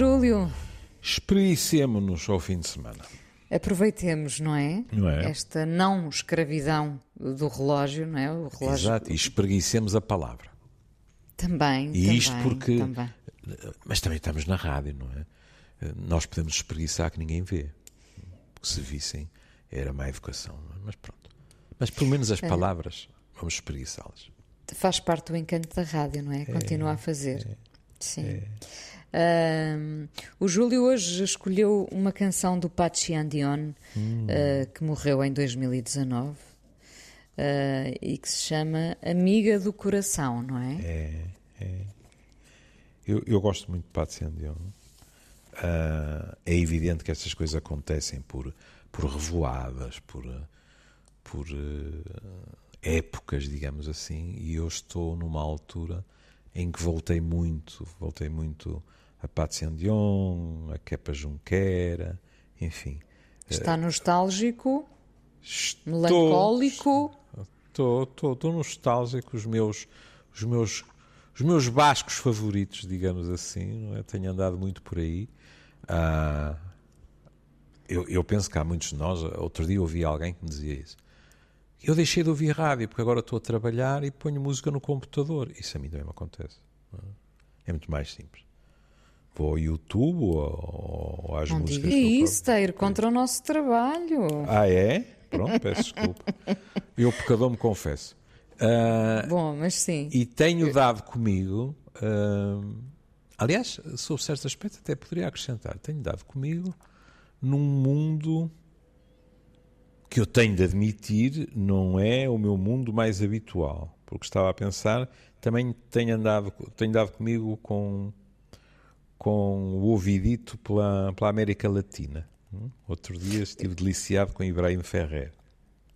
Júlio. Espreguicemos-nos ao fim de semana. Aproveitemos, não é? Não é? Esta não escravidão do relógio, não é? O relógio Exato, e espreguicemos a palavra. também. E também, isto porque. Também. Mas também estamos na rádio, não é? Nós podemos espreguiçar que ninguém vê. Porque se vissem, era má educação. é? Mas pronto. Mas pelo menos as palavras, vamos espreguiçá-las. Faz parte do encanto da rádio, não é? Continua a fazer. Sim. O Júlio hoje escolheu uma canção do Pachi Andion, ah, que morreu em 2019, ah, e que se chama Amiga do Coração, não é? É, é. Eu, eu gosto muito de Pat Dion. Ah, é evidente que essas coisas acontecem por, por revoadas, por, por eh, épocas, digamos assim, e eu estou numa altura em que voltei muito, voltei muito a Pat Dion, a Kepa Junquera, enfim. Está nostálgico, Estou- melancólico. Estou, estou, estou nostálgico, os meus, os meus, os meus bascos favoritos, digamos assim, é? tenho andado muito por aí. Ah, eu, eu penso que há muitos de nós, outro dia ouvi alguém que me dizia isso. Eu deixei de ouvir rádio porque agora estou a trabalhar e ponho música no computador. Isso a mim também me acontece. é? É muito mais simples. Vou ao YouTube ou, ou às Não músicas. diga isso, está a ir contra o nosso trabalho. ah, é? Pronto, peço desculpa. Eu, pecador, me confesso. Ah, Bom, mas sim. e tenho dado comigo. ah, aliás, sobre certos aspectos, até poderia acrescentar. Tenho dado comigo num mundo que eu tenho de admitir não é o meu mundo mais habitual. Porque estava a pensar, também tenho, andado, tenho dado comigo com, com o ouvidito pela, pela América Latina. Hum? Outro dia estive deliciado com Ibrahim Ferrer.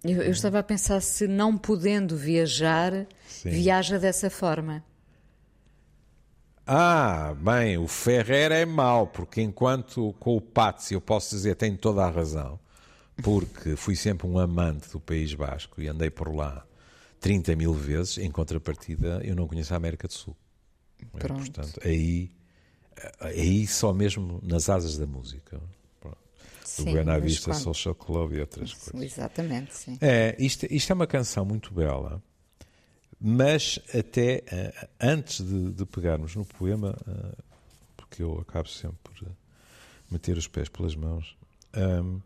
Eu, eu estava a pensar se não podendo viajar, Sim. viaja dessa forma. Ah, bem, o Ferrer é mau, porque enquanto com o Pazzi eu posso dizer tem toda a razão, porque fui sempre um amante do País Basco e andei por lá 30 mil vezes, em contrapartida eu não conheço a América do Sul. É, Pronto. Portanto, aí, aí só mesmo nas asas da música. Sim, do Buena Vista quando- Social Club e outras coisas. Exatamente, sim. É, isto, isto é uma canção muito bela, mas até eh, antes de, de pegarmos no poema, eh, porque eu acabo sempre por meter os pés pelas mãos, ahm,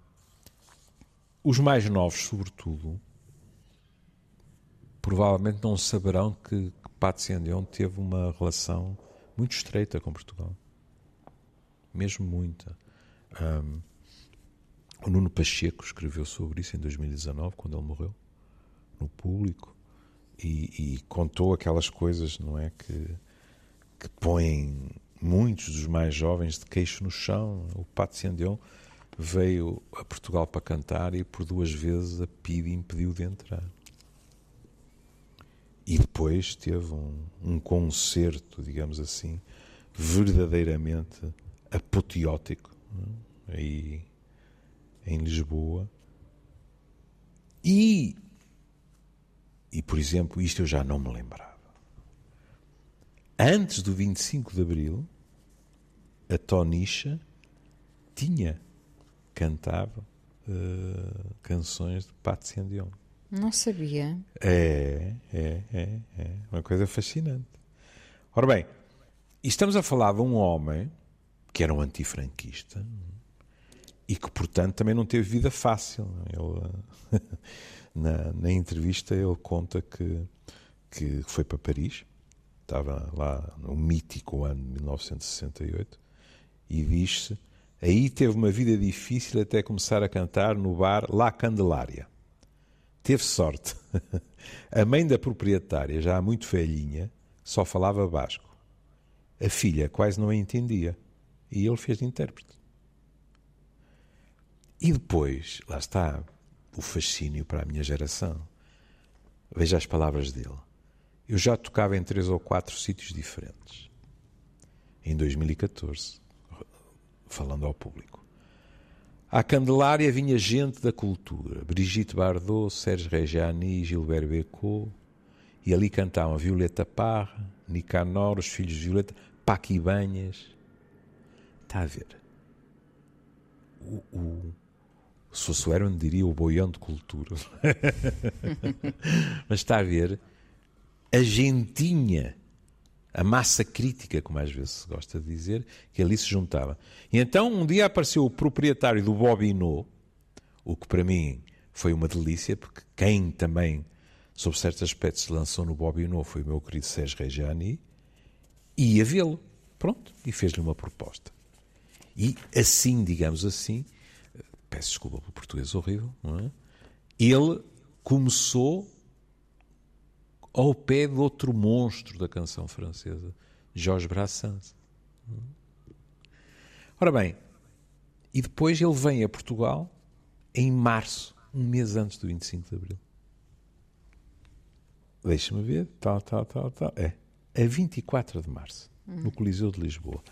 os mais novos, sobretudo, provavelmente não saberão que, que Patsy Andeon teve uma relação muito estreita com Portugal. Mesmo muita. Ahm, o Nuno Pacheco escreveu sobre isso em 2019, quando ele morreu, no público, e, e contou aquelas coisas, não é? Que, que põem muitos dos mais jovens de queixo no chão. O Pato Sandeon veio a Portugal para cantar e por duas vezes a PIDE impediu de entrar. E depois teve um, um concerto, digamos assim, verdadeiramente apoteótico, é? aí em Lisboa. E, e, por exemplo, isto eu já não me lembrava. Antes do 25 de Abril, a Tonicha tinha cantado eh, canções de Patsy Andion. Não sabia. É, é, é, é. Uma coisa fascinante. Ora bem, estamos a falar de um homem que era um antifranquista e que, portanto, também não teve vida fácil. Ele, na, na entrevista, ele conta que, que foi para Paris, estava lá no mítico ano de 1968, e diz-se: aí teve uma vida difícil até começar a cantar no bar La Candelária. Teve sorte. A mãe da proprietária, já muito velhinha, só falava basco. A filha quase não a entendia. E ele fez de intérprete. E depois, lá está, o fascínio para a minha geração. Veja as palavras dele. Eu já tocava em três ou quatro sítios diferentes. Em 2014, falando ao público. À Candelária vinha gente da cultura, Brigitte Bardot, Sérgio Reggiani, Gilbert Bécaud, e ali cantavam Violeta Parra, Nicanor, os filhos de Violeta, Paquibanhas. está a ver. O, o, se fosse o Herman, diria o boião de cultura. Mas está a ver a gentinha, a massa crítica, como às vezes se gosta de dizer, que ali se juntava. E então um dia apareceu o proprietário do Bobinot, o que para mim foi uma delícia, porque quem também, sob certos aspectos, se lançou no Bobinot foi o meu querido Sérgio Reggiani, e ia vê-lo. Pronto, e fez-lhe uma proposta. E assim, digamos assim, peço desculpa pelo português horrível, não é? Ele começou ao pé de outro monstro da canção francesa, Georges Brassens. Ora bem, e depois ele vem a Portugal em março, um mês antes do 25 de Abril. Deixa-me ver, tal, tal, tal, tal. É, a 24 de março, no Coliseu de Lisboa,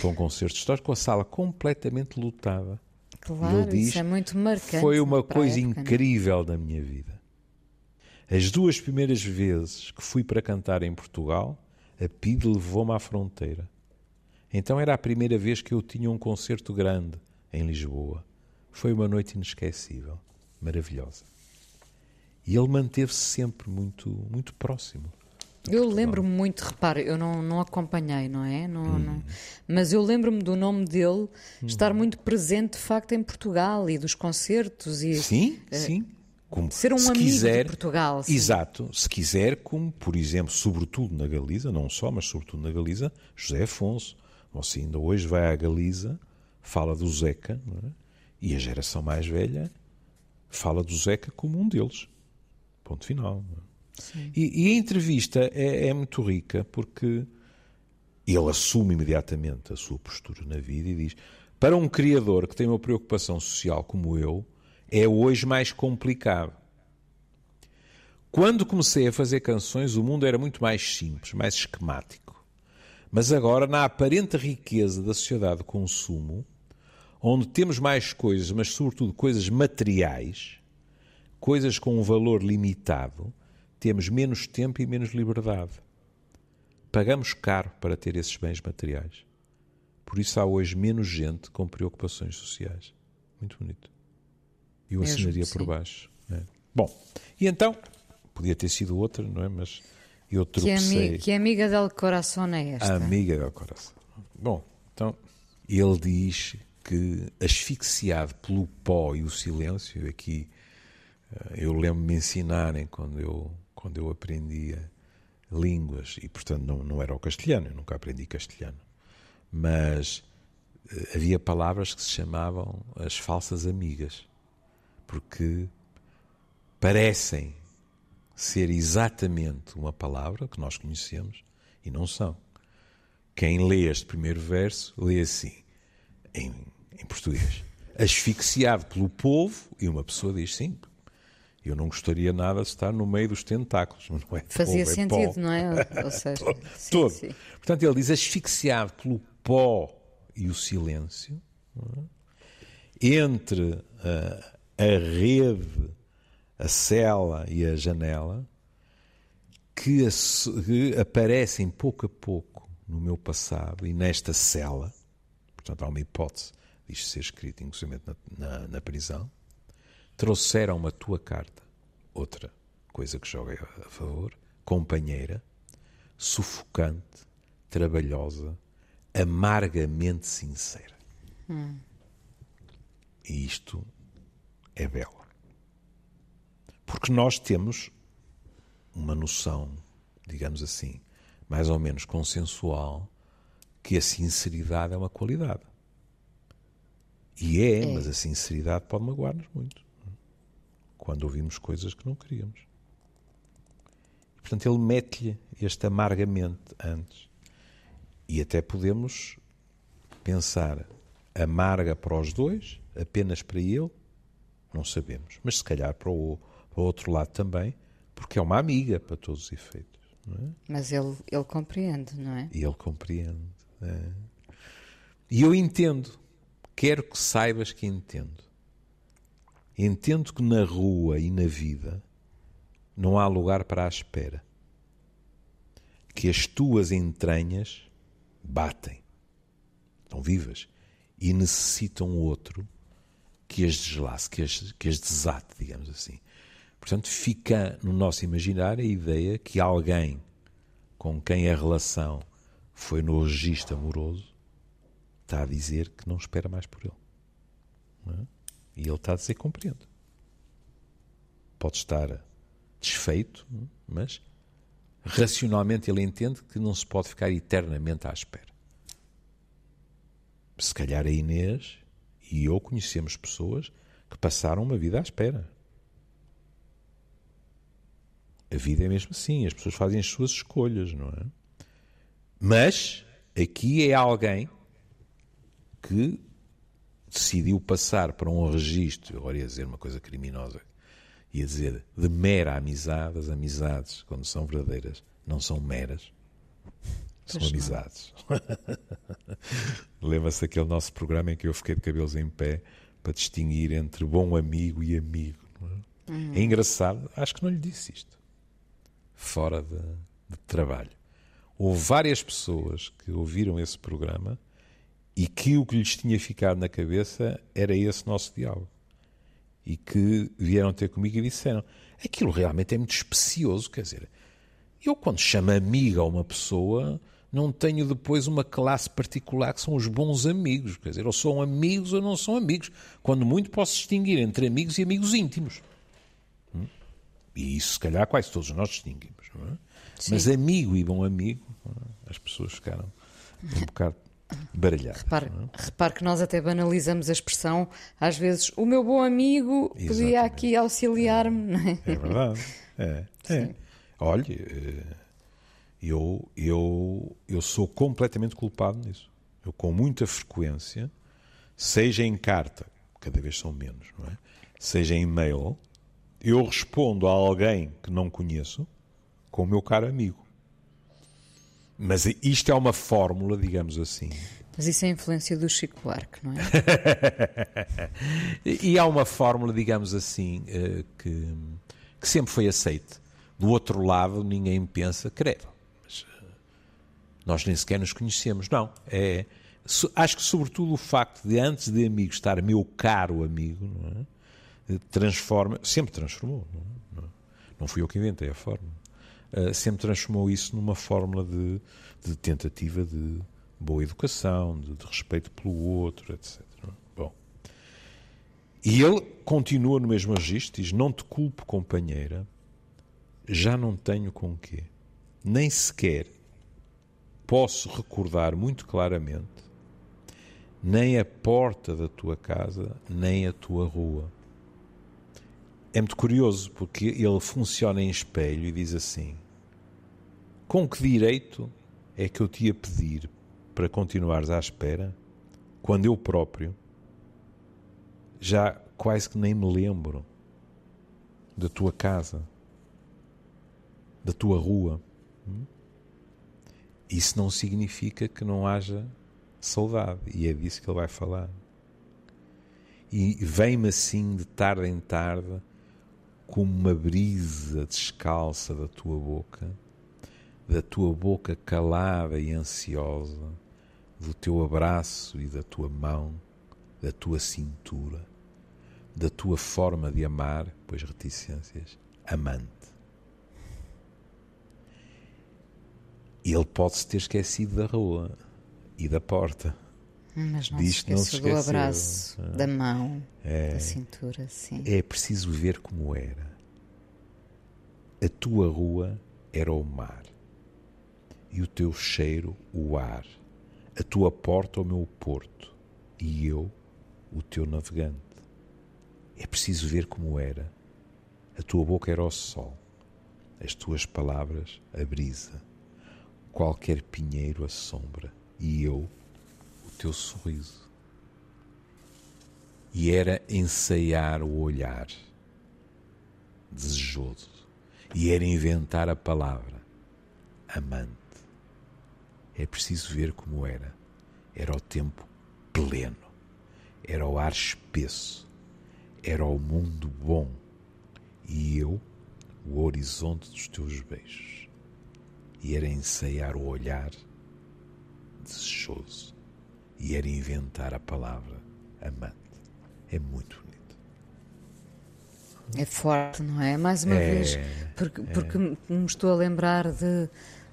com um concerto histórico, com a sala completamente lotada. Claro, ele diz, isso é muito marcante. Foi uma coisa época, é? incrível da minha vida. As duas primeiras vezes que fui para cantar em Portugal, a PID levou-me à fronteira. Então era a primeira vez que eu tinha um concerto grande em Lisboa. Foi uma noite inesquecível, maravilhosa. E ele manteve-se sempre muito, muito próximo. Eu lembro-me muito, repare, eu não, não acompanhei, não é? Não, hum. não, mas eu lembro-me do nome dele hum. estar muito presente, de facto, em Portugal e dos concertos. E, sim, uh, sim. Como, ser um amigo quiser, de Portugal. Sim. Exato. Se quiser, como, por exemplo, sobretudo na Galiza, não só, mas sobretudo na Galiza, José Afonso. Você ainda hoje vai à Galiza, fala do Zeca, é? e a geração mais velha fala do Zeca como um deles. Ponto final. É? E, e, a entrevista é, é, muito rica porque ele assume imediatamente a sua postura na vida e diz: Para um criador que tem uma preocupação social como eu, é hoje mais complicado. Quando comecei a fazer canções, o mundo era muito mais simples, mais esquemático. Mas agora, na aparente riqueza da sociedade de consumo, onde temos mais coisas, mas sobretudo coisas materiais, coisas com um valor limitado, temos menos tempo e menos liberdade. Pagamos caro para ter esses bens materiais. Por isso há hoje menos gente com preocupações sociais. Muito bonito. Eu assinaria por baixo. É. Bom, e então, podia ter sido outra, não é? Mas eu tropecei. Que, que amiga del coração é esta? A amiga del coração. Bom, então, ele diz que asfixiado pelo pó e o silêncio, aqui eh, eu lembro-me ensinarem quando eu quando eu aprendia línguas, e portanto não, não era o castelhano, eu nunca aprendi castelhano, mas uh, havia palavras que se chamavam as falsas amigas, porque parecem ser exatamente uma palavra que nós conhecemos e não são. Quem lê este primeiro verso lê assim, em, em português: asfixiado pelo povo, e uma pessoa diz sim, eu não gostaria nada de estar no meio dos tentáculos, mas não é Fazia povo, é sentido, pó. não é? Ou seja, todo. Sim, todo. Sim. Portanto, ele diz asfixiado pelo pó e o silêncio, é? entre a, a rede, a cela e a janela, que, aparecem pouco a pouco no meu passado e nesta cela, portanto, há uma hipótese disto ser escrito, inclusive na, na, na prisão trouxeram a tua carta. Outra coisa que joga a favor, companheira, sufocante, trabalhosa, amargamente sincera. Hum. E isto é belo. Porque nós temos uma noção, digamos assim, mais ou menos consensual, que a sinceridade é uma qualidade. E é, é. mas a sinceridade pode magoar-nos muito quando ouvimos coisas que não queríamos. E, portanto, ele mete-lhe este amargamente antes. E até podemos pensar amarga para os dois, apenas para ele, não sabemos. Mas se calhar para o, para o outro lado também, porque é uma amiga para todos os efeitos. É? Mas ele, ele compreende, não é? E ele compreende. É. E eu entendo. Quero que saibas que entendo. Entendo que na rua e na vida não há lugar para a espera. Que as tuas entranhas batem. estão vivas, e necessitam outro que as deslace, que as, que as desate, digamos assim. Portanto, fica no nosso imaginário a ideia que alguém com quem a relação foi no registro amoroso está a dizer que não espera mais por ele. É? E ele está a dizer compreendo. Pode estar desfeito, mas racionalmente ele entende que não se pode ficar eternamente à espera. Se calhar a Inês e eu conhecemos pessoas que passaram uma vida à espera. A vida é mesmo assim, as pessoas fazem as suas escolhas, não é? Mas aqui é alguém que decidiu passar para um registro, agora ia dizer uma coisa criminosa, ia dizer de mera amizade, as amizades, quando são verdadeiras, não são meras, são pois amizades. Lembra-se daquele nosso programa em que eu fiquei de cabelos em pé para distinguir entre bom amigo e amigo. É? Uhum. é engraçado, acho que não lhe disse isto, fora de, de trabalho. Houve várias pessoas que ouviram esse programa e que o que lhes tinha ficado na cabeça era esse nosso diálogo. E que vieram ter comigo e disseram: aquilo realmente é muito especioso. Quer dizer, eu, quando chamo amiga a uma pessoa, não tenho depois uma classe particular que são os bons amigos. Quer dizer, ou são amigos ou não são amigos. Quando muito, posso distinguir entre amigos e amigos íntimos. Hum? E isso, se calhar, quase todos nós distinguimos. É? Mas amigo e bom amigo, é? as pessoas ficaram um bocado baralhar. Repare, é? repare, que nós até banalizamos a expressão, às vezes, o meu bom amigo Exatamente. podia aqui auxiliar-me. É, é? é verdade. É. é. Olhe, eh, eu, eu, eu sou completamente culpado nisso. Eu, com muita frequência, seja em carta, cada vez são menos, não é? seja em e-mail, eu respondo a alguém que não conheço com o meu caro amigo. Mas isto é uma fórmula, digamos assim. Mas isso é a influência do Chico Buarque, não é? e há uma fórmula, digamos assim, eh, que, que sempre foi aceite. Do outro lado, ninguém pensa, credo, nós nem sequer nos conhecemos. Não, é, acho que sobretudo o facto de antes de amigo estar meu caro amigo, é? Transforma, sempre transformou. Não, é? não fui eu que inventei a fórmula. Uh, sempre transformou isso numa fórmula de, de tentativa de boa educação, de, de, respeito pelo outro, etc. Bom. E ele continua no mesmo registro, diz: Não te culpo, companheira, já não tenho com quê. Nem sequer posso recordar muito claramente nem a porta da tua casa, nem a tua rua. É muito curioso porque ele funciona em espelho e diz assim: Com que direito é que eu te ia pedir para continuares à espera quando eu próprio já quase que nem me lembro da tua casa, da tua rua? Hum? Isso não significa que não haja saudade, e é disso que ele vai falar. E vem-me assim de tarde em tarde como uma brisa descalça da tua boca, da tua boca calada e ansiosa, do teu abraço e da tua mão, da tua cintura, da tua forma de amar, pois reticências, amante. Ele pode-se ter esquecido da rua e da porta. Mas não Diz se não se do abraço, da mão, é, da cintura, sim. É preciso ver como era. A tua rua era o mar, e o teu cheiro o ar, a tua porta o meu porto, e eu o teu navegante. É preciso ver como era. A tua boca era o sol, as tuas palavras a brisa, qualquer pinheiro a sombra, e eu teu sorriso. E era ensaiar o olhar desejoso. E era inventar a palavra amante. É preciso ver como era. Era o tempo pleno. Era o ar espesso. Era o mundo bom. E eu, o horizonte dos teus beijos. E era ensaiar o olhar desejoso e era inventar a palavra amante. É muito bonito. É forte, não é? Mais uma é, vez, porque, porque é. me estou a lembrar de.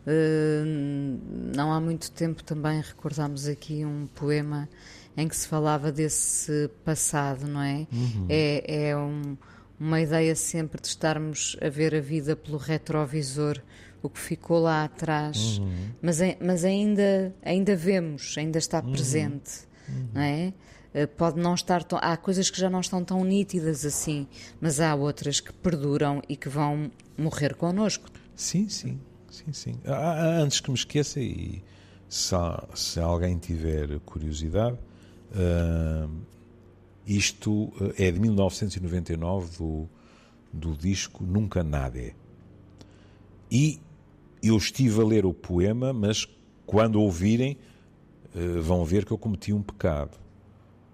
Uh, não há muito tempo também recordámos aqui um poema em que se falava desse passado, não é? Uhum. É, é um, uma ideia sempre de estarmos a ver a vida pelo retrovisor, o que ficou lá atrás, uhum. mas, mas ainda, ainda vemos, ainda está uhum. presente, uhum. não é? Eh, pode não estar tão, há coisas que já não estão tão nítidas assim, mas há outras que perduram e que vão morrer connosco. Sim, sim, sim, sim. Antes que me esqueça e se, se alguém tiver curiosidade, uh, isto eh, é de 1999 do, do disco Nunca Nada. E eu estive a ler o poema, mas quando ouvirem uh, vão ver que eu cometi um pecado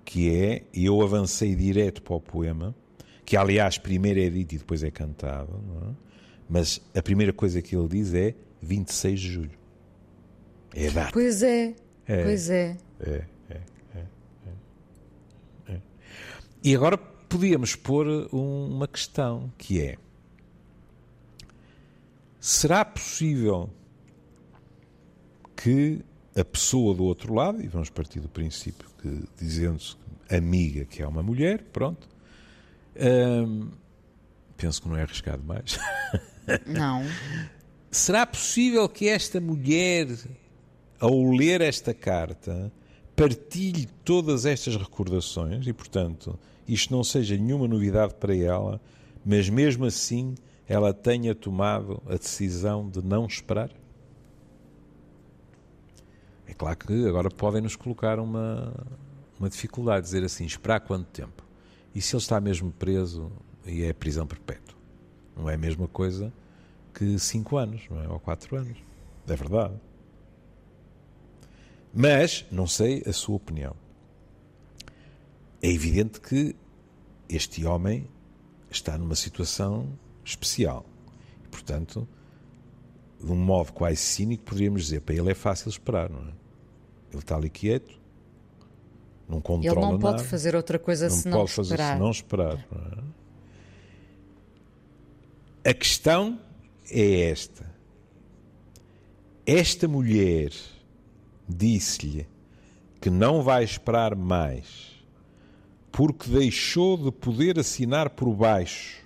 que é, eu avancei direto para o poema, que aliás primeiro é dito e depois é cantado, é? mas a primeira coisa que ele diz é 26 de julho. É a data. Pois é, é pois é. É, é, é. E agora podíamos pôr uma questão que é: será possível que a pessoa do outro lado, e vamos partir do princípio que, dizendo-se amiga, que é uma mulher, pronto. penso que não é arriscado mais. Não. Será possível que esta mulher, ao ler esta carta, partilhe todas estas recordações e, portanto, isto não seja nenhuma novidade para ela, mas mesmo assim ela tenha tomado a decisão de não esperar? É claro que agora podem nos colocar uma, uma dificuldade dizer assim, esperar quanto tempo? E se ele está mesmo preso e é prisão perpétua? Não é a mesma coisa que cinco anos, não é? Ou quatro anos. É verdade. Mas, não sei a sua opinião. É evidente que este homem está numa situação especial. E, portanto, de um modo quase cínico, poderíamos dizer, para ele é fácil esperar, não é? Ele está ali quieto, não controla Ele não pode nada, fazer outra coisa não senão pode fazer esperar. senão esperar. É? A questão é esta. Esta mulher disse-lhe que não vai esperar mais porque deixou de poder assinar por baixo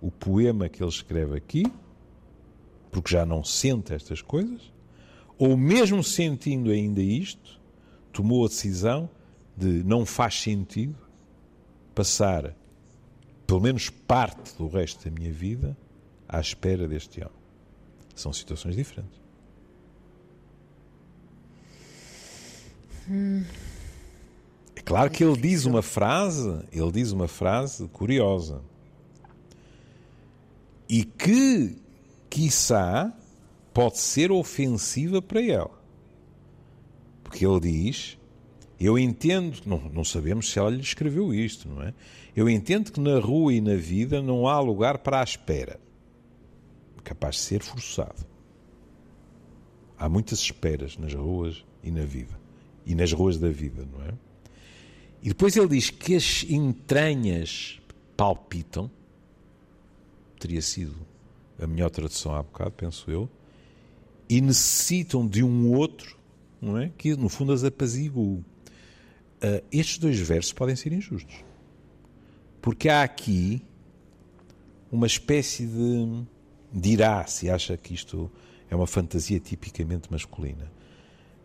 o poema que ele escreve aqui, porque já não sente estas coisas, ou mesmo sentindo ainda isto, tomou a decisão de não faz sentido passar pelo menos parte do resto da minha vida à espera deste homem. São situações diferentes. Hum. É claro que ele diz uma frase, ele diz uma frase curiosa. E que, quiçá, pode ser ofensiva para ela. Porque ele diz eu entendo, não, não sabemos se ela lhe escreveu isto, não é? Eu entendo que na rua e na vida não há lugar para a espera. Capaz de ser forçado. Há muitas esperas nas ruas e na vida. E nas ruas da vida, não é? E depois ele diz que as entranhas palpitam. Teria sido a melhor tradução há bocado, penso eu. E necessitam de um outro, não é? Que no fundo as apazigue Uh, estes dois versos podem ser injustos. Porque há aqui uma espécie de, de irá, se acha que isto é uma fantasia tipicamente masculina.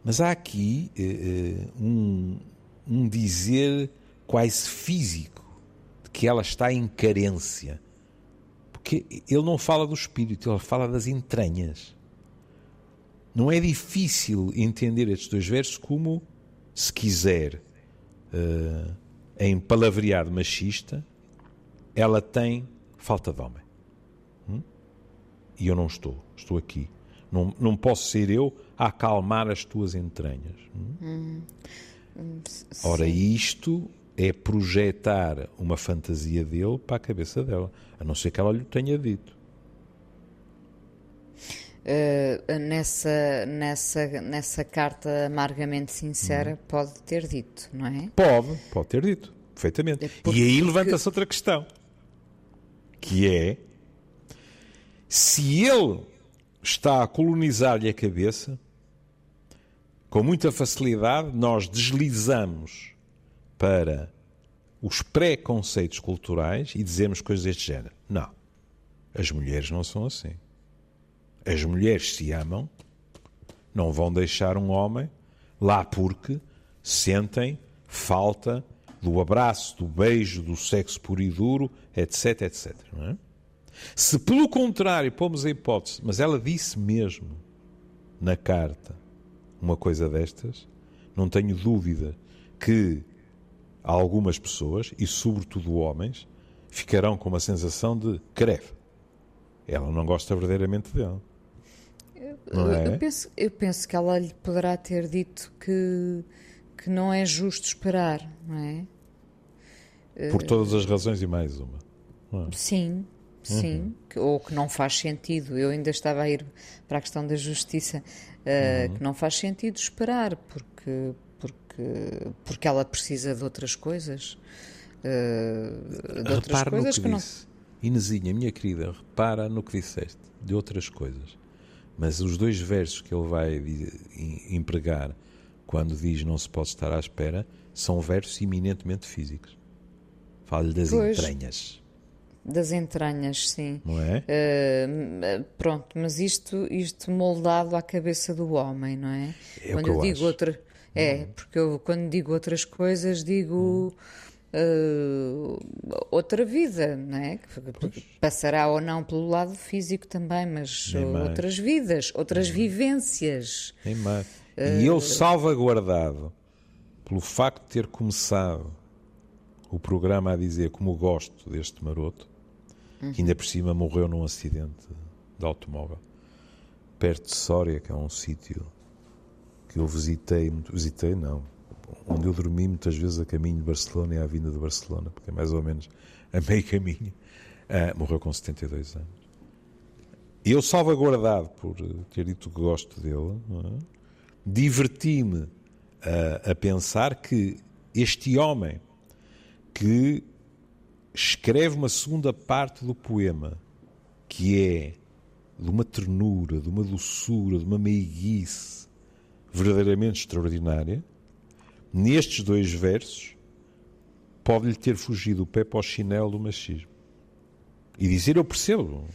Mas há aqui uh, um, um dizer quase físico de que ela está em carência. Porque ele não fala do espírito, ele fala das entranhas. Não é difícil entender estes dois versos como, se quiser, uh, em palavreado machista, ela tem falta de homem. Hum? E eu não estou, estou aqui. Não, não posso ser eu a acalmar as tuas entranhas. Hum? Hum, Ora, isto é projetar uma fantasia dele para a cabeça dela, a não ser que ela lhe tenha dito. uh, nessa, nessa, nessa carta amargamente sincera uhum. pode ter dito, não é? Pode, pode ter dito, perfeitamente. É porque, e aí levanta-se outra questão, que é se ele está a colonizar-lhe a cabeça, com muita facilidade nós deslizamos para os preconceitos culturais e dizemos coisas deste género. Não. As mulheres não são assim. As mulheres se amam, não vão deixar um homem lá porque sentem falta do abraço, do beijo, do sexo puro e duro, etc, etc. É? Se pelo contrário pomos a hipótese, mas ela disse mesmo na carta uma coisa destas, não tenho dúvida que algumas pessoas, e sobretudo homens, ficarão com uma sensação de creve. Ela não gosta verdadeiramente dele. É? eu, penso, eu penso que ela lhe poderá ter dito que, que não é justo esperar, não é? Por todas as razões e mais uma. É? Sim, sim. Uhum. Que, ou que não faz sentido. Eu ainda estava a ir para a questão da justiça, uh, uhum. que não faz sentido esperar, porque, porque, porque ela precisa de outras coisas. Uh, de outras coisas no que, que disse. não. Inesinha, minha querida, repara no que disseste, de outras coisas. Mas os dois versos que ele vai empregar quando diz não se pode estar à espera são versos eminentemente físicos. Fala-lhe das pois, entranhas. Das entranhas, sim. Não é? Uh, pronto, mas isto, isto moldado à cabeça do homem, não é? é quando eu, eu digo acho. outra. É, porque eu quando digo outras coisas digo. Uh, outra vida, não é? Passará ou não pelo lado físico também, mas outras vidas, outras Nem vivências. Nem mais. Uh, e eu salvaguardado pelo facto de ter começado o programa a dizer como gosto deste maroto, que ainda por cima morreu num acidente de automóvel, perto de Sória, que é um sítio que eu visitei, visitei não, onde eu dormi muitas vezes a caminho de Barcelona e à vinda de Barcelona, porque é mais ou menos a meio caminho. Uh, morreu com 72 anos. Eu, salvaguardado por ter dito que gosto dele, é? diverti-me a, a pensar que este homem que escreve uma segunda parte do poema que é de uma ternura, de uma doçura, de uma meiguice verdadeiramente extraordinária, nestes dois versos, pode-lhe ter fugido o pé para o chinelo do machismo. E dizer: Eu percebo,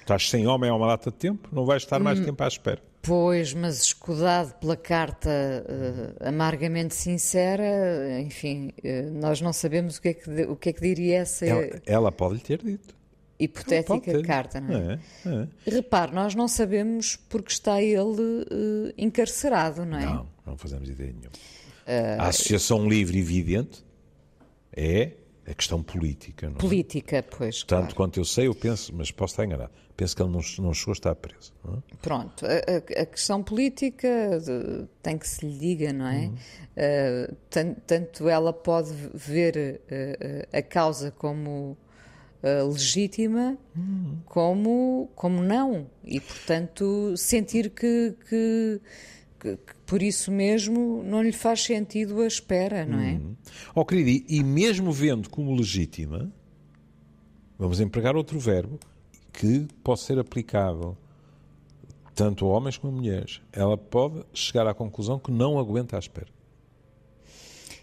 estás sem homem há uma data de tempo, não vais estar mais hum, tempo à espera. Pois, mas escudado pela carta uh, amargamente sincera, enfim, uh, nós não sabemos o que é que, o que, é que diria essa. Ela, ela pode lhe ter dito. Hipotética carta, não é? é, é. Repare, nós não sabemos porque está ele uh, encarcerado, não é? Não, não fazemos ideia nenhuma. Uh, a associação livre e evidente é a questão política. Não é? política, pois. Tanto claro. quanto eu sei, eu penso, mas posso estar enganado, penso que ele não, não chegou a estar preso. É? Pronto, a, a, questão política tem que se lhe diga, não é? Uhum. Uh, tanto, tanto, ela pode ver a causa como legítima, uhum. como, como não. E, portanto, sentir que, que que, que, por isso mesmo não lhe faz sentido a espera, não é? Uhum. Oh, querido, e, e mesmo vendo como legítima, vamos empregar outro verbo que pode ser aplicável tanto a homens como a mulheres. Ela pode chegar à conclusão que não aguenta a espera.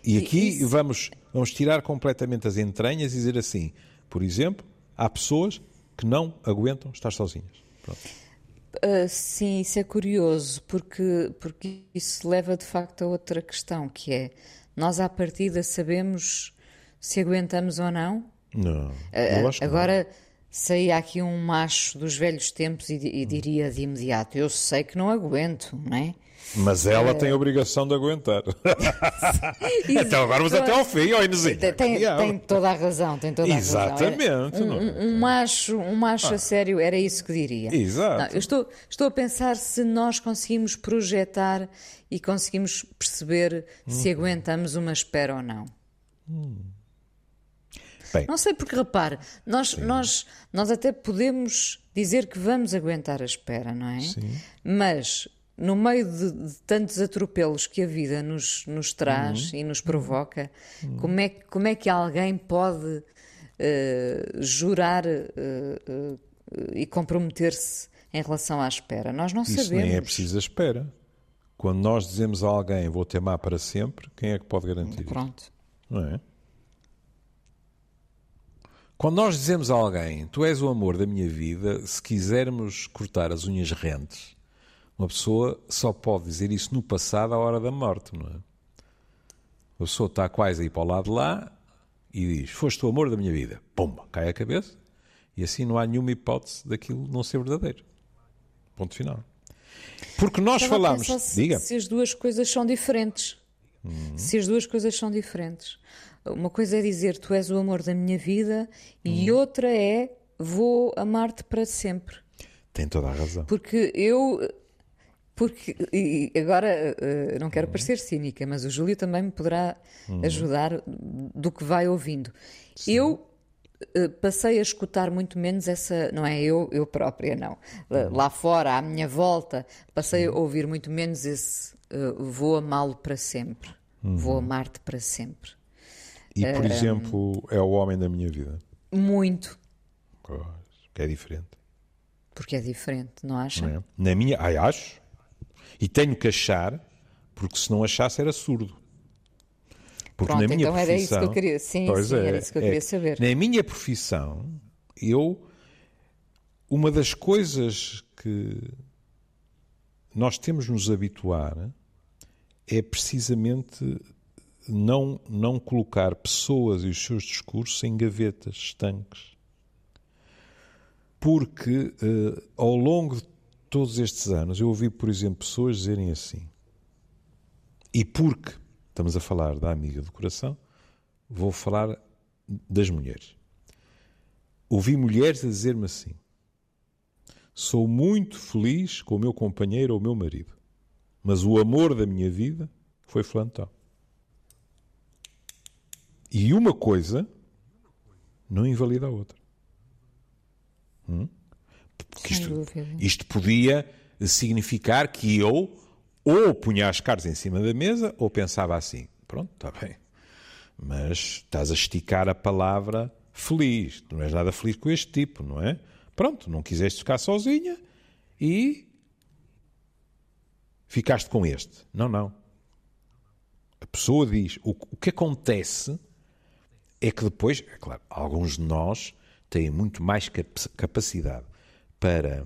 E aqui Isso... vamos, vamos tirar completamente as entranhas e dizer assim: por exemplo, há pessoas que não aguentam estar sozinhas. Uh, sim, isso é curioso, porque, porque isso leva de facto a outra questão, que é nós à partida sabemos se aguentamos ou não? Não. Uh, agora não. saía aqui um macho dos velhos tempos e, e diria de imediato: Eu sei que não aguento, não é? Mas ela é... tem a obrigação de aguentar. então agora vamos até ao fim, ó Inesinha. Tem, tem, toda a razão, tem toda a Exatamente. razão. Um, um, um, macho, um macho ah. a sério, era isso que diria. Exato. Não, eu estou, estou a pensar se nós conseguimos projetar e conseguimos perceber hum. se aguentamos uma espera ou não. Hum. Bem, não sei porque, repare, nós, nós, nós até podemos dizer que vamos aguentar a espera, não é? Sim. Mas no meio de, de, tantos atropelos que a vida nos, nos traz uhum. e nos provoca, uhum. como, é, como é que alguém pode uh, jurar uh, uh, e comprometer-se em relação à espera? Nós não Isso sabemos. nem é preciso a espera. Quando nós dizemos a alguém vou te amar para sempre, quem é que pode garantir? Pronto. Não é? Quando nós dizemos a alguém tu és o amor da minha vida, se quisermos cortar as unhas rentes, uma pessoa só pode dizer isso no passado, à hora da morte, não é? A pessoa está quase a ir para o lado de lá e diz: Foste o amor da minha vida. Pumba, cai a cabeça. E assim não há nenhuma hipótese daquilo não ser verdadeiro. Ponto final. Porque nós Estava falamos. Se, diga. se as duas coisas são diferentes. Uhum. Se as duas coisas são diferentes. Uma coisa é dizer tu és o amor da minha vida uhum. e outra é vou amar-te para sempre. Tem toda a razão. Porque eu porque, e agora, uh, não quero parecer cínica, mas o Júlio também me poderá uhum. ajudar do que vai ouvindo. Sim. Eu uh, passei a escutar muito menos essa, não é eu, eu própria, não. Uhum. Lá fora, à minha volta, passei uhum. a ouvir muito menos esse uh, vou amá-lo para sempre, vou amar-te para sempre. E, por exemplo, é o homem da minha vida? Muito. Pois, que é diferente. Porque é diferente, não acha? Não é? Na minha, ai, acho. E tenho que achar, porque se não achasse era surdo. Porque Pronto, na minha então profissão, era isso que eu queria, sim, sim é, era isso que eu é, queria saber. Na minha profissão, eu uma das coisas que nós temos de nos habituar é precisamente não, não colocar pessoas e os seus discursos em gavetas, estanques. Porque uh, ao longo de todos estes anos eu ouvi, por exemplo, pessoas dizerem assim. E porque estamos a falar da amiga do coração, vou falar das mulheres. Ouvi mulheres a dizer-me assim: Sou muito feliz com o meu companheiro ou o meu marido, mas o amor da minha vida foi Flantão. E uma coisa não invalida a outra. Hum? Porque isto, isto podia significar que eu ou punha as cartas em cima da mesa ou pensava assim: pronto, está bem, mas estás a esticar a palavra feliz. Tu não és nada feliz com este tipo, não é? Pronto, não quiseste ficar sozinha e ficaste com este. Não, não. A pessoa diz: o, o que acontece é que depois, é claro, alguns de nós têm muito mais capacidade para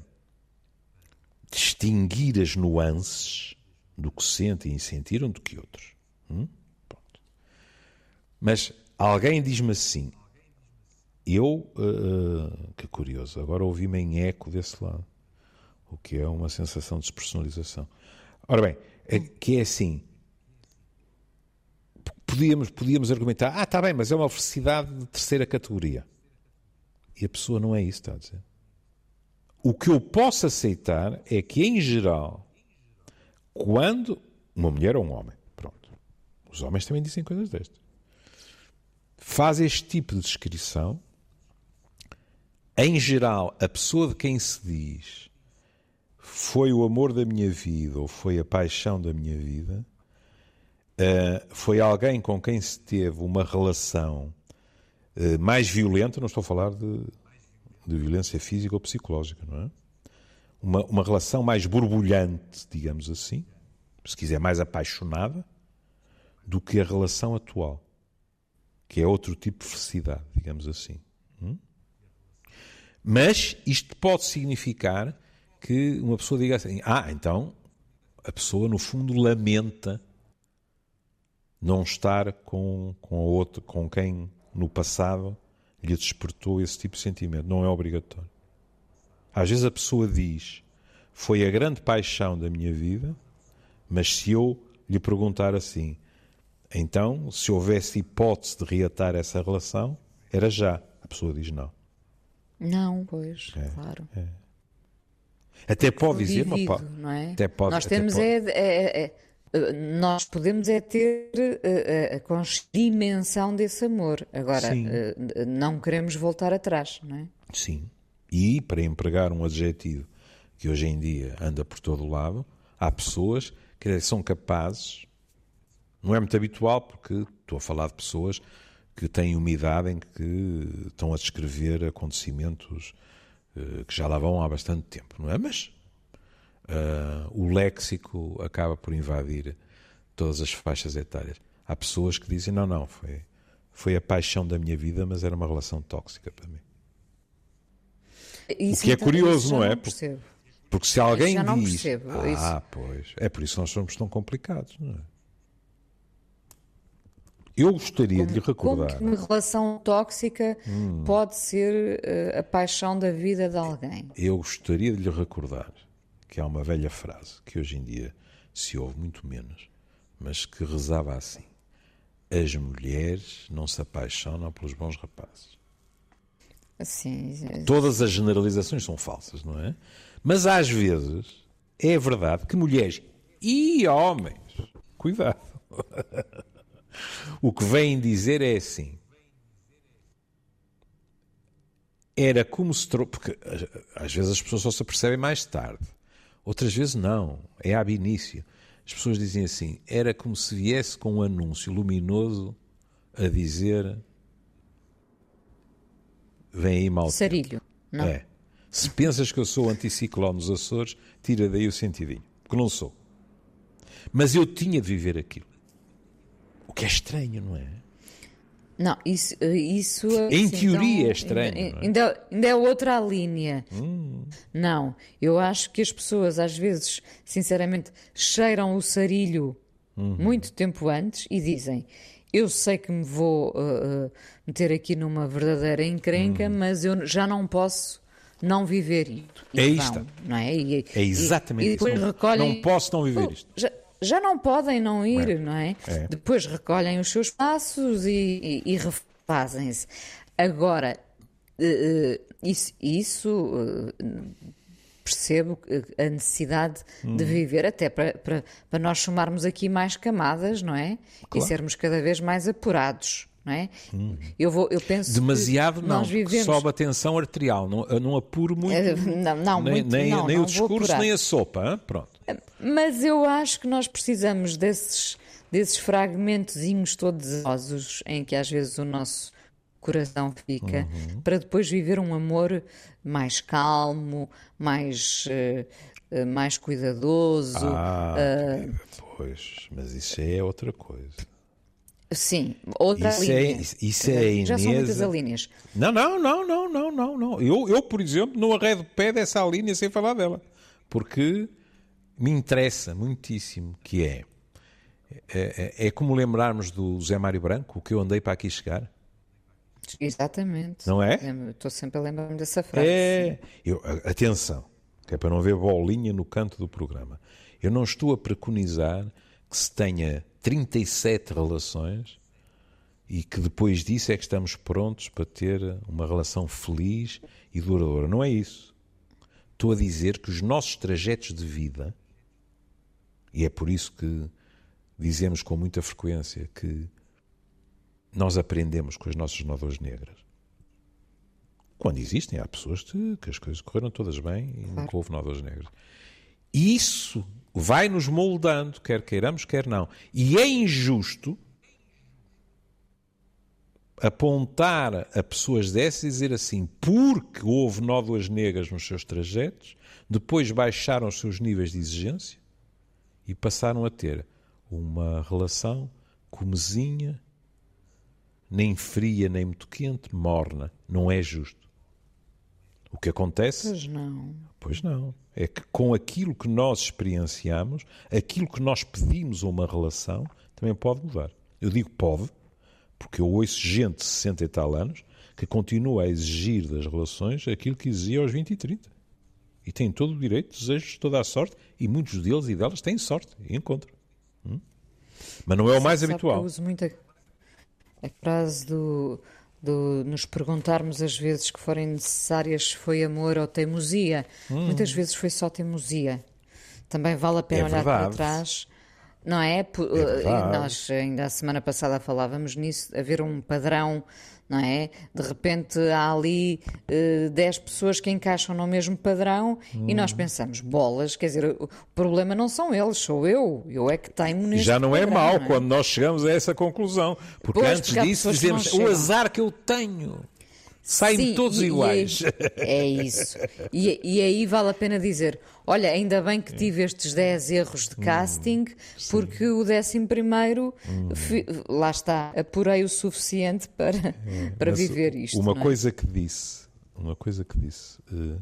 distinguir as nuances do que sentem e sentiram do que outros. Hum? Mas alguém diz-me assim, eu, uh, que curioso, agora ouvi-me em eco desse lado, o que é uma sensação de despersonalização. Ora bem, é, que é assim, podíamos, podíamos argumentar, ah, está bem, mas é uma felicidade de terceira categoria. E a pessoa não é isso, está a dizer. O que eu posso aceitar é que, em geral, quando uma mulher ou um homem, pronto, os homens também dizem coisas destas, faz este tipo de descrição, em geral, a pessoa de quem se diz foi o amor da minha vida ou foi a paixão da minha vida, uh, foi alguém com quem se teve uma relação uh, mais violenta, não estou a falar de de violência física ou psicológica, não é? Uma, uma relação mais borbulhante, digamos assim, se quiser, mais apaixonada, do que a relação atual, que é outro tipo de felicidade, digamos assim. Hum? Mas isto pode significar que uma pessoa diga assim: ah, então a pessoa no fundo lamenta não estar com, com, a outra, com quem no passado lhe despertou esse tipo de sentimento. Não é obrigatório. Às vezes a pessoa diz: Foi a grande paixão da minha vida, mas se eu lhe perguntar assim, então, se houvesse hipótese de reatar essa relação, era já. A pessoa diz não. Não, pois, é, claro. É. Até pode dizer, Vivido, pode, não é? até pode, Nós até temos pode. É, é, é, nós podemos é ter a, a, a dimensão desse amor. Agora, Sim. não queremos voltar atrás, não é? Sim. E, para empregar um adjetivo que hoje em dia anda por todo o lado, há pessoas que são capazes, não é muito habitual, porque estou a falar de pessoas que têm uma idade em que estão a descrever acontecimentos que já lá vão há bastante tempo, não é? Mas uh, o léxico acaba por invadir todas as faixas etárias. Há pessoas que dizem: não, não, foi, foi a paixão da minha vida, mas era uma relação tóxica para mim. Isso, o que é então, curioso, não é? Não percebo. Porque se alguém já não diz. Percebo, ah, isso. pois. É por isso que nós somos tão complicados, não é? Eu gostaria como, de lhe recordar. Como que uma relação tóxica hum. pode ser uh, a paixão da vida de alguém? Eu gostaria de lhe recordar que há uma velha frase que hoje em dia se ouve muito menos, mas que rezava assim: As mulheres não se apaixonam pelos bons rapazes. Assim, Todas as generalizações são falsas, não é? Mas às vezes é verdade que mulheres e homens, cuidado, o que vêm dizer é assim. Era como se. Porque às vezes as pessoas só se apercebem mais tarde, outras vezes não, é ab início. As pessoas dizem assim: era como se viesse com um anúncio luminoso a dizer vem aí mal. Sarilho, não? É. Se pensas que eu sou anticiclone nos Açores, tira daí o sentidinho. Porque não sou. Mas eu tinha de viver aquilo. O que é estranho, não é? Não, isso. isso em assim, teoria então, é estranho. Ainda, ainda, ainda, é outra linha. Hum. Não, eu acho que as pessoas, às vezes, sinceramente, cheiram o sarilho uhum. muito tempo antes e dizem: Eu sei que me vou uh, uh, meter aqui numa verdadeira encrenca, uhum. mas eu já não posso não viver isto. é isto. Não é? E, é exatamente e, e isso. Não, recolhem, não posso não viver isto. Já, já não podem não ir, é. não é? é? Depois recolhem os seus passos e, e, e refazem-se. Agora, uh, isso, isso uh, percebo a necessidade hum. de viver, até para, para, para nós somarmos aqui mais camadas, não é? Claro. E sermos cada vez mais apurados não é? Hum. Eu, vou, eu penso Demasiado que não, vivemos... sobe a tensão arterial, não, não apuro muito, eh, não, não, nem, muito, nem, não, nem não o discurso, nem a sopa, hein? pronto. Mas eu acho que nós precisamos desses, desses fragmentozinhos todos em que às vezes o nosso coração fica, uhum. para depois viver um amor mais calmo, mais, uh, mais cuidadoso. Ah, uh, pois, mas isso é outra coisa. Sim, outra isso linha. É, isso é Inês... Já são muitas linhas. Não, não, não, não, não, não, não. Eu, eu, por exemplo, não arredo pé dessa linha sem falar dela. Porque me interessa muitíssimo que é, é, é, é como lembrarmos do Zé Mário Branco, o que eu andei para aqui chegar. Exatamente. Não é? Estou sempre a lembrar-me dessa frase. É. Eu, atenção, que é para não ver bolinha no canto do programa. Eu não estou a preconizar que se tenha 37 relações e que depois disso é que estamos prontos para ter uma relação feliz e duradoura. Não é isso. Estou a dizer que os nossos trajetos de vida, e é por isso que dizemos com muita frequência que nós aprendemos com as nossas nódoas negras. Quando existem, há pessoas que, que as coisas correram todas bem e nunca houve nódoas negras. Isso vai nos moldando, quer queiramos, quer não. E é injusto apontar a pessoas dessas e dizer assim, porque houve nódoas negras nos seus trajetos, depois baixaram os seus níveis de exigência e passaram a ter uma relação comezinha, nem fria, nem muito quente, morna. Não é justo. O que acontece? Pois não. Pois não é que com aquilo que nós experienciamos, aquilo que nós pedimos a uma relação, também pode mudar. Eu digo pode, porque eu ouço gente de 60 e tal anos que continua a exigir das relações aquilo que exigia aos 20 e 30. E tem todo o direito, desejos toda a sorte, e muitos deles e delas têm sorte e encontram. Hum? Mas não é o mais Sabe habitual. eu uso muito a, a frase do nos perguntarmos às vezes que forem necessárias se foi amor ou teimosia. Hum. Muitas vezes foi só teimosia. Também vale a pena é olhar verdade. para trás. Não é? é Nós ainda a semana passada falávamos nisso, haver um padrão não é? De repente há ali uh, 10 pessoas que encaixam no mesmo padrão hum. e nós pensamos, bolas, quer dizer, o problema não são eles, sou eu, eu é que tenho neste Já não é padrão, é mau quando nós chegamos a essa conclusão, porque pois, antes porque disso dizemos o azar que eu tenho. Saem todos e, iguais. E é, é isso. E, e, aí vale a pena dizer: olha, ainda bem que tive estes 10 erros de hum, casting, hum, porque o 11 primeiro, hum. lá está, apurei o suficiente para, é, para viver isto. Uma é? coisa que disse, uma coisa que disse, uh,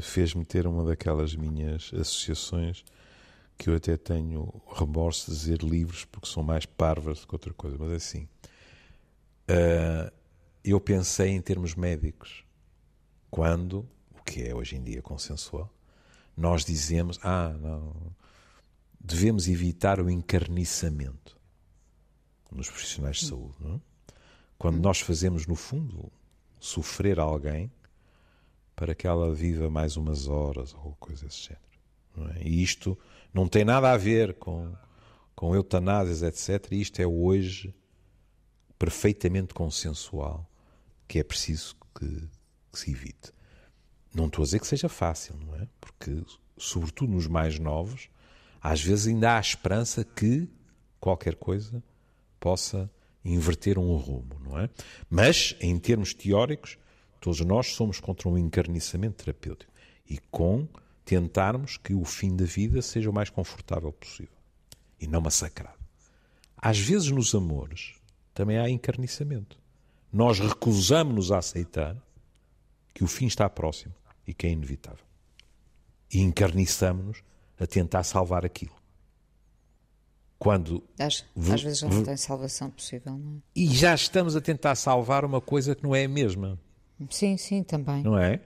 fez-me ter uma daquelas minhas associações que eu até tenho remorso de dizer livros porque são mais parvas do que outra coisa, mas é assim. Uh, eu pensei em termos médicos. Quando, o que é hoje em dia consensual, nós dizemos: ah, não, devemos evitar o encarniçamento nos profissionais de saúde. Não é? Quando nós fazemos, no fundo, sofrer alguém para que ela viva mais umas horas ou coisa desse género. É? E isto não tem nada a ver com, com eutanásias, etc. Isto é hoje perfeitamente consensual que é preciso que, que se evite. Não estou a dizer que seja fácil, não é? Porque, sobretudo nos mais novos, às vezes ainda há esperança que qualquer coisa possa inverter um rumo, não é? Mas, em termos teóricos, todos nós somos contra um encarniçamento terapêutico e com tentarmos que o fim da vida seja o mais confortável possível e não massacrado. Às vezes, nos amores, também há encarniçamento nós recusamos-nos a aceitar que o fim está próximo e que é inevitável. E encarniçamos-nos a tentar salvar aquilo. Quando às, às vezes não tem salvação possível, não é? E já estamos a tentar salvar uma coisa que não é a mesma. Sim, sim, também. Não é?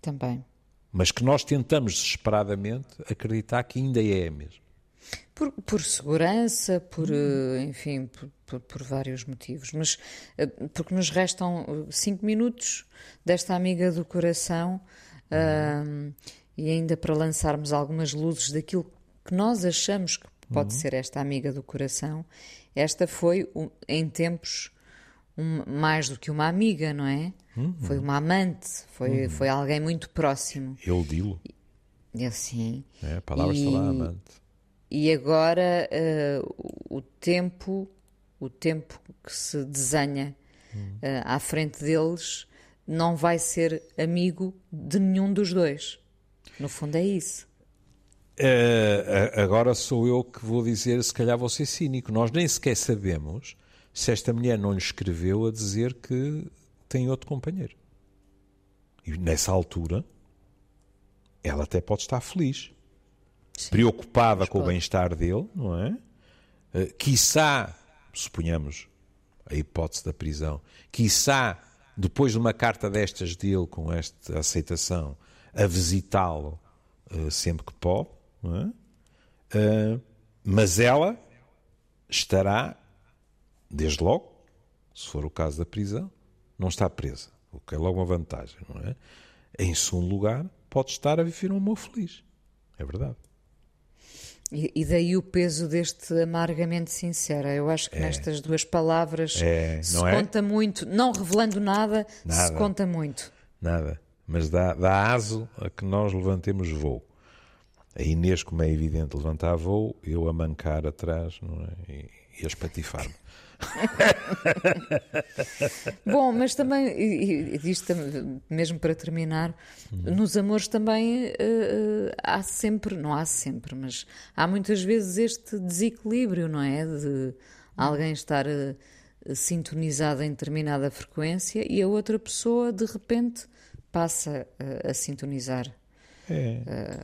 Também. Mas que nós tentamos desesperadamente acreditar que ainda é a mesma. Por, por segurança, por, hum. enfim, por, por, por, vários motivos. Mas eh, porque nos restam eh, cinco minutos desta amiga do coração hum. uh, e ainda para lançarmos algumas luzes daquilo que nós achamos que pode hum. ser esta amiga do coração, esta foi, em tempos, um, mais do que uma amiga, não é? Uhum. Foi uma amante, foi, uhum. foi alguém muito próximo. Eu dilo. Eu sim. É, a palavra e... está lá, amante. E agora uh, o tempo, o tempo que se desenha uh, à frente deles não vai ser amigo de nenhum dos dois. No fundo é isso. Uh, agora sou eu que vou dizer, se calhar vou ser cínico. Nós nem sequer sabemos se esta mulher não lhe escreveu a dizer que tem outro companheiro. E nessa altura, ela até pode estar feliz. Sim, preocupada com o bem-estar dele, não é? Uh, quiçá, suponhamos a hipótese da prisão, quiçá, depois de uma carta destas dele, com esta aceitação, a visitá-lo uh, sempre que pode, não é? Uh, mas ela estará, desde logo, se for o caso da prisão, não está presa, o que é logo uma vantagem, não é? Em segundo lugar, pode estar a viver um amor feliz. É verdade. E, e, daí o peso deste amargamente sincera. Eu acho que é. nestas duas palavras é. se é? conta muito, não revelando nada, nada, se conta muito. Nada. Mas dá, dá aso a que nós levantemos voo. A Inês, como é evidente, levantar voo, eu a mancar atrás não é? e, e a espatifar-me. Bom, mas também, e, e isto mesmo para terminar, uhum. nos amores também uh, há sempre, não há sempre, mas há muitas vezes este desequilíbrio, não é? De alguém estar uh, sintonizado em determinada frequência e a outra pessoa de repente passa uh, a sintonizar é.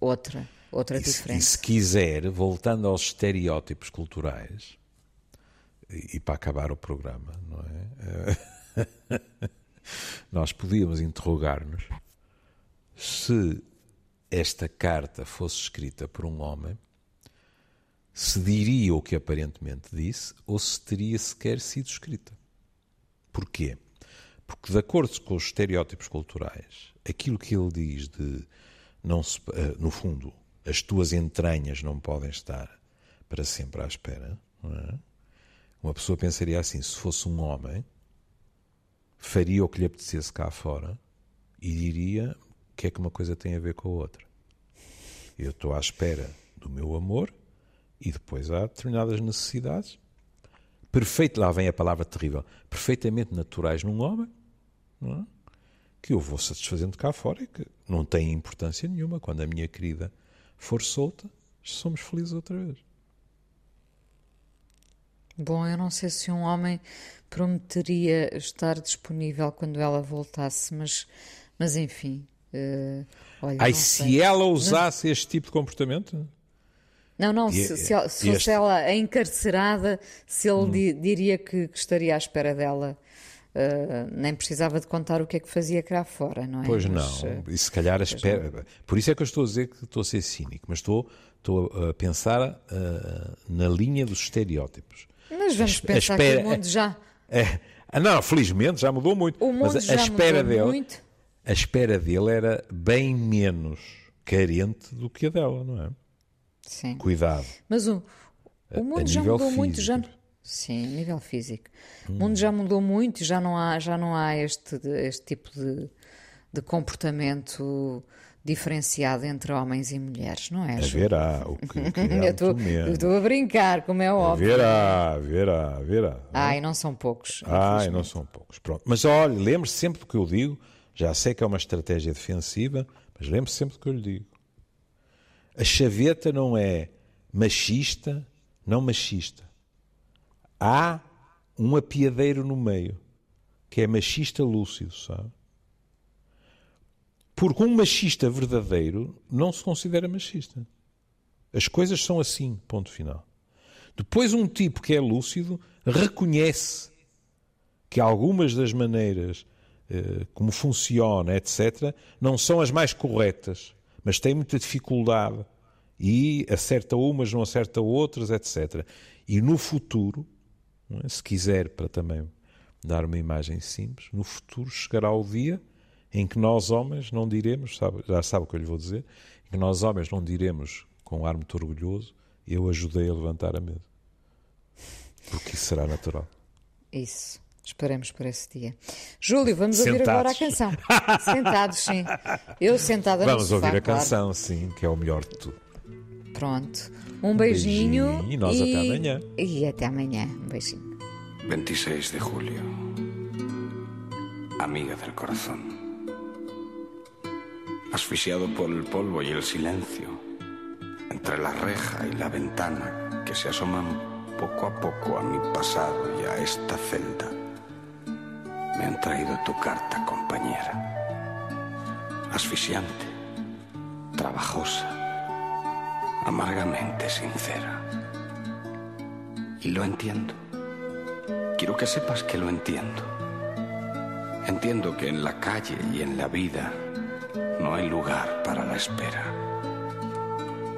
outra, outra e diferença. e se quiser, voltando aos estereótipos culturais e para acabar o programa, não é? Nós podíamos interrogar-nos se esta carta fosse escrita por um homem, se diria o que aparentemente disse ou se teria sequer sido escrita. Porquê? Porque, de acordo com os estereótipos culturais, aquilo que ele diz de, não se, eh, no fundo, as tuas entranhas não podem estar para sempre à espera. É? Uma pessoa pensaria assim: se fosse um homem, faria o que lhe apetecesse cá fora e diria o que é que uma coisa tem a ver com a outra. Eu estou à espera do meu amor e depois há determinadas necessidades. Perfeito, lá vem a palavra terrível, perfeitamente naturais num homem, é? que eu vou satisfazendo cá fora e que não tem importância nenhuma. Quando a minha querida for solta, somos felizes outra vez. Bom, eu não sei se um homem prometeria estar disponível quando ela voltasse, mas, mas enfim. Uh, olha, Ai, se sei. ela usasse não... este tipo de comportamento? Não, não, se, se, se fosse ela encarcerada, se ele hum. di, diria que, que, estaria à espera dela. Uh, nem precisava de contar o que é que fazia cá fora, não é? Pois mas, não, uh, e se calhar a espera. Não. Por isso é que eu estou a dizer que estou a ser cínico, mas estou, estou a pensar uh, na linha dos estereótipos. Mas vamos pensar espera, que o mundo já. É, é, não, felizmente já mudou muito. O mundo mas já a espera mudou dele, muito. A espera dele era bem menos carente do que a dela, não é? Sim. Cuidado. Mas o, o mundo já mudou físico. muito, já. Sim, a nível físico. Hum. O mundo já mudou muito e já não há, já não há este, este tipo de, de comportamento diferenciado entre homens e mulheres, não é? Haverá. O que, que é eu estou a brincar, como é óbvio. Haverá, haverá, haverá. Ai, não são poucos. Ai, não são poucos. Pronto. Mas olha, lembre-se sempre do que eu digo. Já sei que é uma estratégia defensiva, mas lembre-se sempre do que eu lhe digo. A chaveta não é machista, não machista. Há um apiadeiro no meio, que é machista lúcido, sabe? Porque um machista verdadeiro não se considera machista. As coisas são assim, ponto final. Depois, um tipo que é lúcido reconhece que algumas das maneiras eh, como funciona, etc., não são as mais corretas, mas tem muita dificuldade e acerta umas, não acerta outras, etc. E no futuro, é? se quiser, para também dar uma imagem simples, no futuro chegará o dia em que nós homens não diremos, sabe, já sabe o que eu lhe vou dizer, em que nós homens não diremos com um ar muito orgulhoso, eu ajudei a levantar a mesa. Porque isso será natural. Isso. Esperemos por esse dia. Júlio, vamos Sentados. ouvir agora a canção. Sentados, sim. Eu sentada vamos no Vamos ouvir a claro. canção, sim, que é o melhor de tudo. Pronto. Um beijinho. Um beijinho e nós e... até amanhã. E até amanhã. Um beijinho. 26 de julio. Amiga del corazón. Asfixiado por el polvo y el silencio, entre la reja y la ventana que se asoman poco a poco a mi pasado y a esta celda, me han traído tu carta, compañera. Asfixiante, trabajosa, amargamente sincera. Y lo entiendo. Quiero que sepas que lo entiendo. Entiendo que en la calle y en la vida no hay lugar para la espera.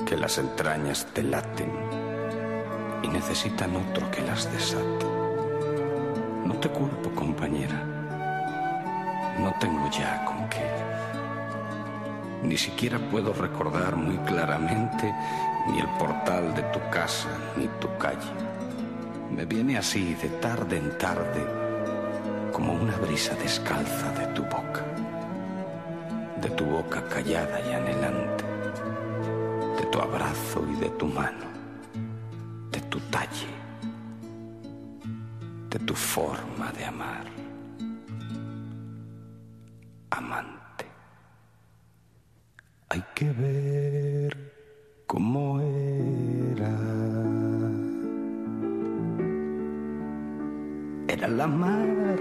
Que las entrañas te laten y necesitan otro que las desate. No te culpo, compañera. No tengo ya con qué. Ni siquiera puedo recordar muy claramente ni el portal de tu casa ni tu calle. Me viene así de tarde en tarde como una brisa descalza de tu boca de tu boca callada y anhelante, de tu abrazo y de tu mano, de tu talle, de tu forma de amar. Amante. Hay que ver cómo era. Era la mar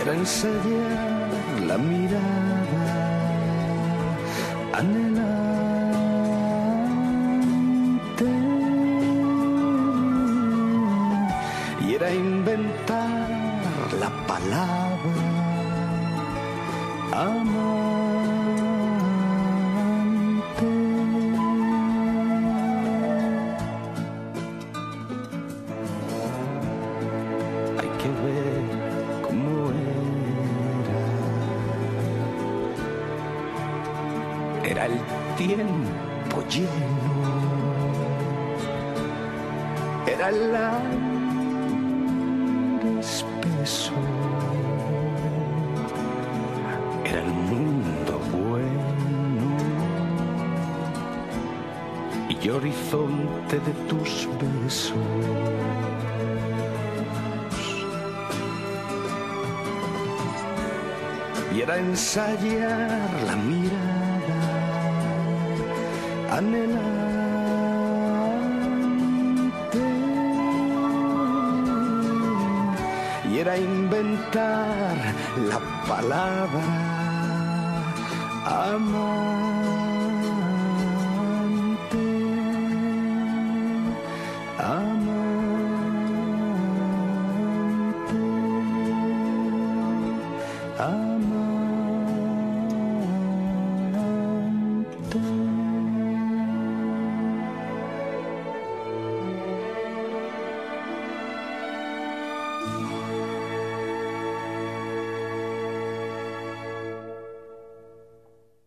Era ensayar la mirada, tiempo lleno. Era el aire espeso. Era el mundo bueno. Y horizonte de tus besos. y era ensayar la mirada, anhelante, y era inventar la palabra amante.